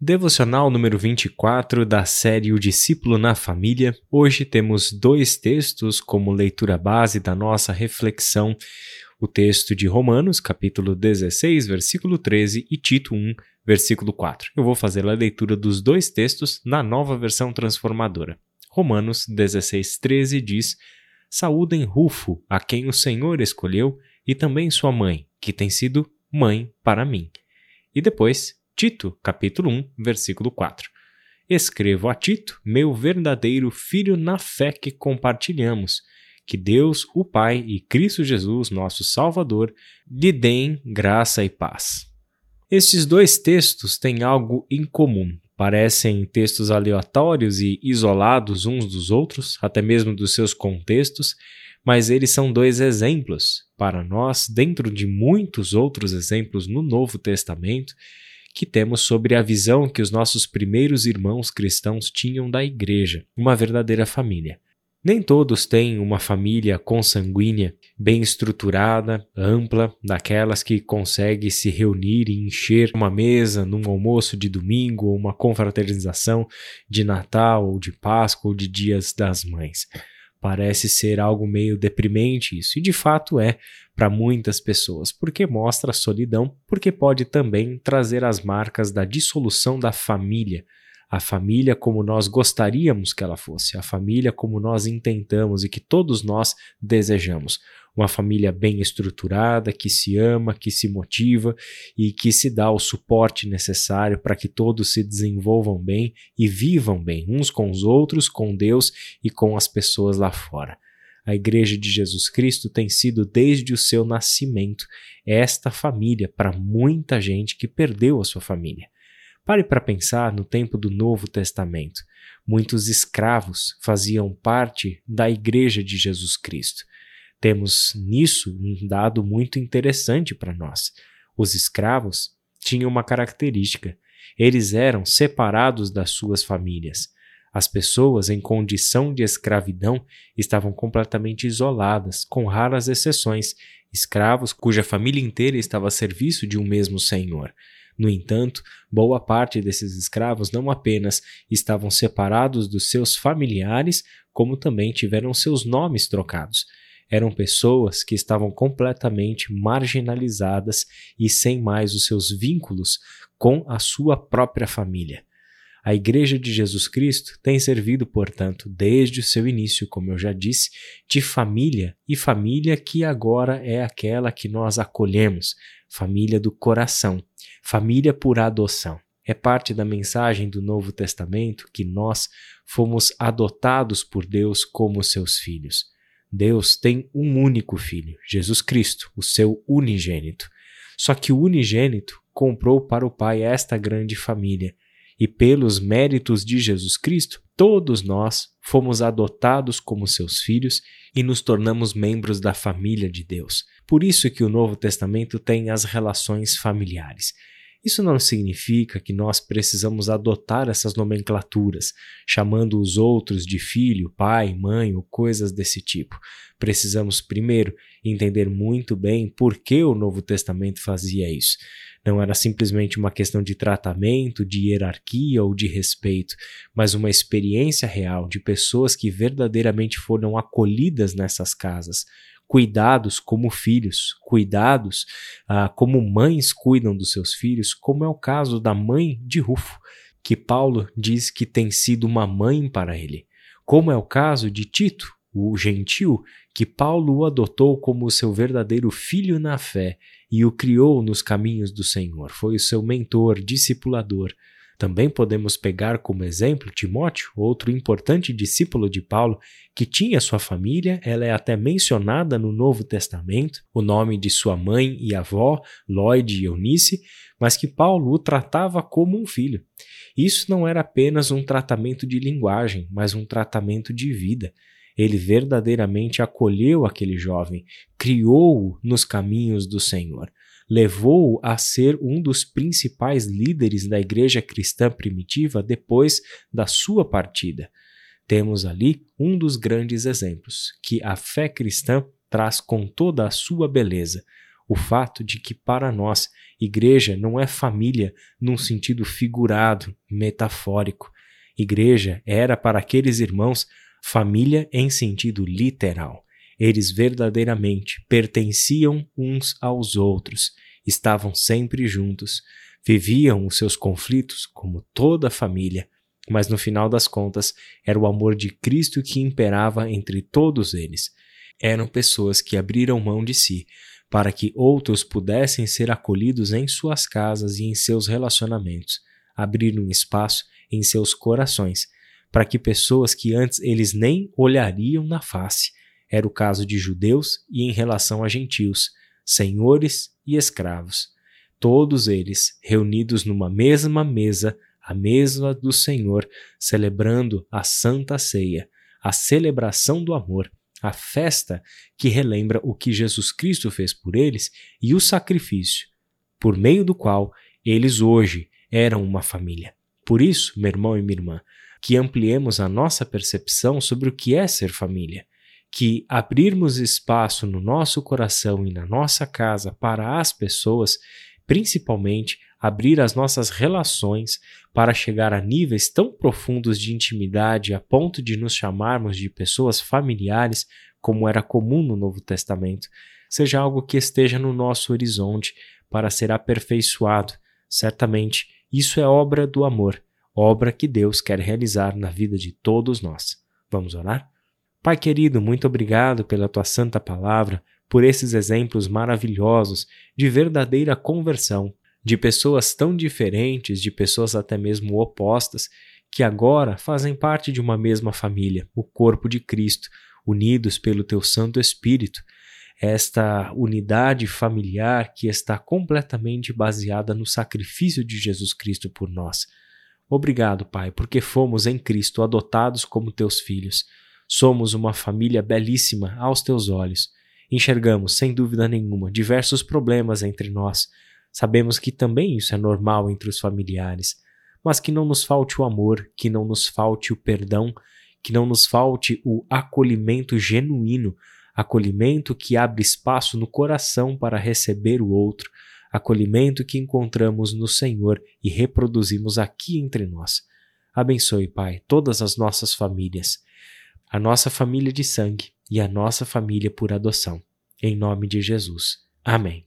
Devocional número 24 da série O Discípulo na Família. Hoje temos dois textos como leitura base da nossa reflexão: o texto de Romanos, capítulo 16, versículo 13, e Tito 1, versículo 4. Eu vou fazer a leitura dos dois textos na nova versão transformadora. Romanos 16, 13 diz: Saúdem Rufo, a quem o Senhor escolheu, e também sua mãe, que tem sido mãe para mim. E depois, Tito, capítulo 1, versículo 4. Escrevo a Tito, meu verdadeiro filho na fé que compartilhamos. Que Deus, o Pai e Cristo Jesus, nosso Salvador, lhe deem graça e paz. Estes dois textos têm algo em comum. Parecem textos aleatórios e isolados uns dos outros, até mesmo dos seus contextos, mas eles são dois exemplos para nós, dentro de muitos outros exemplos no Novo Testamento, que temos sobre a visão que os nossos primeiros irmãos cristãos tinham da igreja, uma verdadeira família. Nem todos têm uma família consanguínea, bem estruturada, ampla, daquelas que consegue se reunir e encher uma mesa num almoço de domingo ou uma confraternização de Natal ou de Páscoa ou de Dias das Mães. Parece ser algo meio deprimente isso, e de fato é para muitas pessoas, porque mostra solidão, porque pode também trazer as marcas da dissolução da família, a família como nós gostaríamos que ela fosse, a família como nós intentamos e que todos nós desejamos. Uma família bem estruturada, que se ama, que se motiva e que se dá o suporte necessário para que todos se desenvolvam bem e vivam bem uns com os outros, com Deus e com as pessoas lá fora. A Igreja de Jesus Cristo tem sido, desde o seu nascimento, esta família para muita gente que perdeu a sua família. Pare para pensar no tempo do Novo Testamento. Muitos escravos faziam parte da Igreja de Jesus Cristo. Temos nisso um dado muito interessante para nós. Os escravos tinham uma característica: eles eram separados das suas famílias. As pessoas em condição de escravidão estavam completamente isoladas, com raras exceções, escravos cuja família inteira estava a serviço de um mesmo senhor. No entanto, boa parte desses escravos não apenas estavam separados dos seus familiares, como também tiveram seus nomes trocados eram pessoas que estavam completamente marginalizadas e sem mais os seus vínculos com a sua própria família. A Igreja de Jesus Cristo tem servido, portanto, desde o seu início, como eu já disse, de família e família que agora é aquela que nós acolhemos, família do coração, família por adoção. É parte da mensagem do Novo Testamento que nós fomos adotados por Deus como seus filhos. Deus tem um único filho, Jesus Cristo, o seu unigênito. Só que o unigênito comprou para o Pai esta grande família, e pelos méritos de Jesus Cristo, todos nós fomos adotados como seus filhos e nos tornamos membros da família de Deus. Por isso que o Novo Testamento tem as relações familiares. Isso não significa que nós precisamos adotar essas nomenclaturas, chamando os outros de filho, pai, mãe ou coisas desse tipo. Precisamos primeiro entender muito bem por que o Novo Testamento fazia isso. Não era simplesmente uma questão de tratamento, de hierarquia ou de respeito, mas uma experiência real de pessoas que verdadeiramente foram acolhidas nessas casas, cuidados como filhos, cuidados ah, como mães cuidam dos seus filhos, como é o caso da mãe de Rufo, que Paulo diz que tem sido uma mãe para ele, como é o caso de Tito, o gentil, que Paulo o adotou como seu verdadeiro filho na fé e o criou nos caminhos do Senhor, foi o seu mentor, discipulador, também podemos pegar como exemplo Timóteo, outro importante discípulo de Paulo, que tinha sua família, ela é até mencionada no Novo Testamento, o nome de sua mãe e avó, Lloyd e Eunice, mas que Paulo o tratava como um filho. Isso não era apenas um tratamento de linguagem, mas um tratamento de vida. Ele verdadeiramente acolheu aquele jovem, criou-o nos caminhos do Senhor levou-o a ser um dos principais líderes da igreja cristã primitiva depois da sua partida. Temos ali um dos grandes exemplos que a fé cristã traz com toda a sua beleza. o fato de que, para nós, igreja não é família num sentido figurado, metafórico. Igreja era para aqueles irmãos família em sentido literal. Eles verdadeiramente pertenciam uns aos outros, estavam sempre juntos, viviam os seus conflitos como toda família, mas no final das contas era o amor de Cristo que imperava entre todos eles. Eram pessoas que abriram mão de si para que outros pudessem ser acolhidos em suas casas e em seus relacionamentos, abrir um espaço em seus corações, para que pessoas que antes eles nem olhariam na face, era o caso de judeus e em relação a gentios, senhores e escravos, todos eles reunidos numa mesma mesa, a mesa do Senhor, celebrando a Santa Ceia, a celebração do amor, a festa que relembra o que Jesus Cristo fez por eles e o sacrifício, por meio do qual eles hoje eram uma família. Por isso, meu irmão e minha irmã, que ampliemos a nossa percepção sobre o que é ser família, que abrirmos espaço no nosso coração e na nossa casa para as pessoas, principalmente abrir as nossas relações para chegar a níveis tão profundos de intimidade a ponto de nos chamarmos de pessoas familiares, como era comum no Novo Testamento, seja algo que esteja no nosso horizonte para ser aperfeiçoado. Certamente, isso é obra do amor, obra que Deus quer realizar na vida de todos nós. Vamos orar? Pai querido, muito obrigado pela tua santa palavra, por esses exemplos maravilhosos de verdadeira conversão de pessoas tão diferentes, de pessoas até mesmo opostas, que agora fazem parte de uma mesma família, o corpo de Cristo, unidos pelo teu Santo Espírito. Esta unidade familiar que está completamente baseada no sacrifício de Jesus Cristo por nós. Obrigado, Pai, porque fomos em Cristo adotados como teus filhos. Somos uma família belíssima aos teus olhos. Enxergamos, sem dúvida nenhuma, diversos problemas entre nós, Sabemos que também isso é normal entre os familiares, mas que não nos falte o amor, que não nos falte o perdão, que não nos falte o acolhimento genuíno, acolhimento que abre espaço no coração para receber o outro, acolhimento que encontramos no Senhor e reproduzimos aqui entre nós. Abençoe, Pai, todas as nossas famílias, a nossa família de sangue e a nossa família por adoção. Em nome de Jesus. Amém.